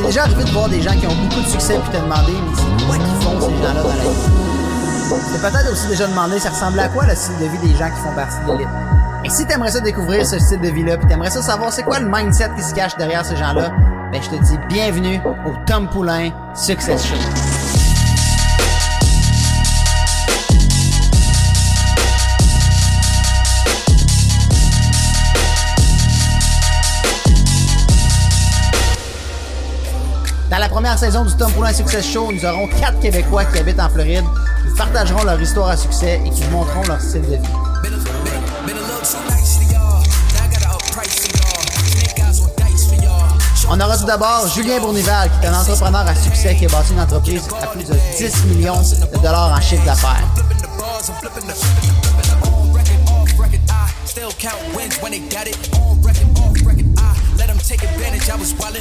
t'es déjà arrivé de voir des gens qui ont beaucoup de succès puis te demander, mais c'est quoi qu'ils font ces gens-là dans la vie? C'est peut-être aussi déjà demandé, ça ressemble à quoi le style de vie des gens qui font partie de l'élite? Et si t'aimerais ça découvrir ce style de vie-là, puis t'aimerais ça savoir c'est quoi le mindset qui se cache derrière ces gens-là, ben je te dis bienvenue au Tom Poulain Success Show. Dans la première saison du Tom Poulain Success Show, nous aurons quatre Québécois qui habitent en Floride, qui partageront leur histoire à succès et qui montreront leur style de vie. On aura tout d'abord Julien Bournival, qui est un entrepreneur à succès qui a bâti une entreprise à plus de 10 millions de dollars en chiffre d'affaires.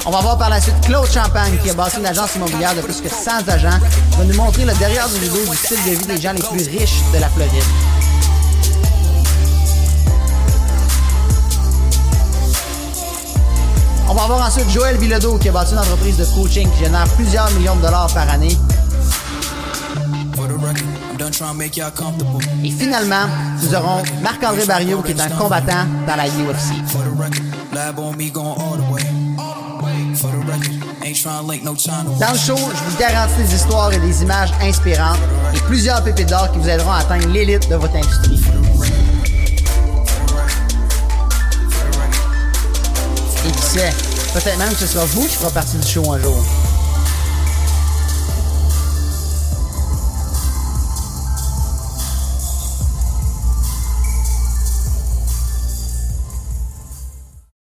On va voir par la suite Claude Champagne qui a bâti une agence immobilière de plus que 100 agents va nous montrer le derrière du vidéo du style de vie des gens les plus riches de la Floride. On va voir ensuite Joël Bilodeau qui a bâti une entreprise de coaching qui génère plusieurs millions de dollars par année. Et finalement, nous aurons Marc-André Barriot qui est un combattant dans la UFC. Dans le show, je vous garantis des histoires et des images inspirantes et plusieurs pépites d'or qui vous aideront à atteindre l'élite de votre industrie. Et qui sait, peut-être même que ce sera vous qui fera partie du show un jour.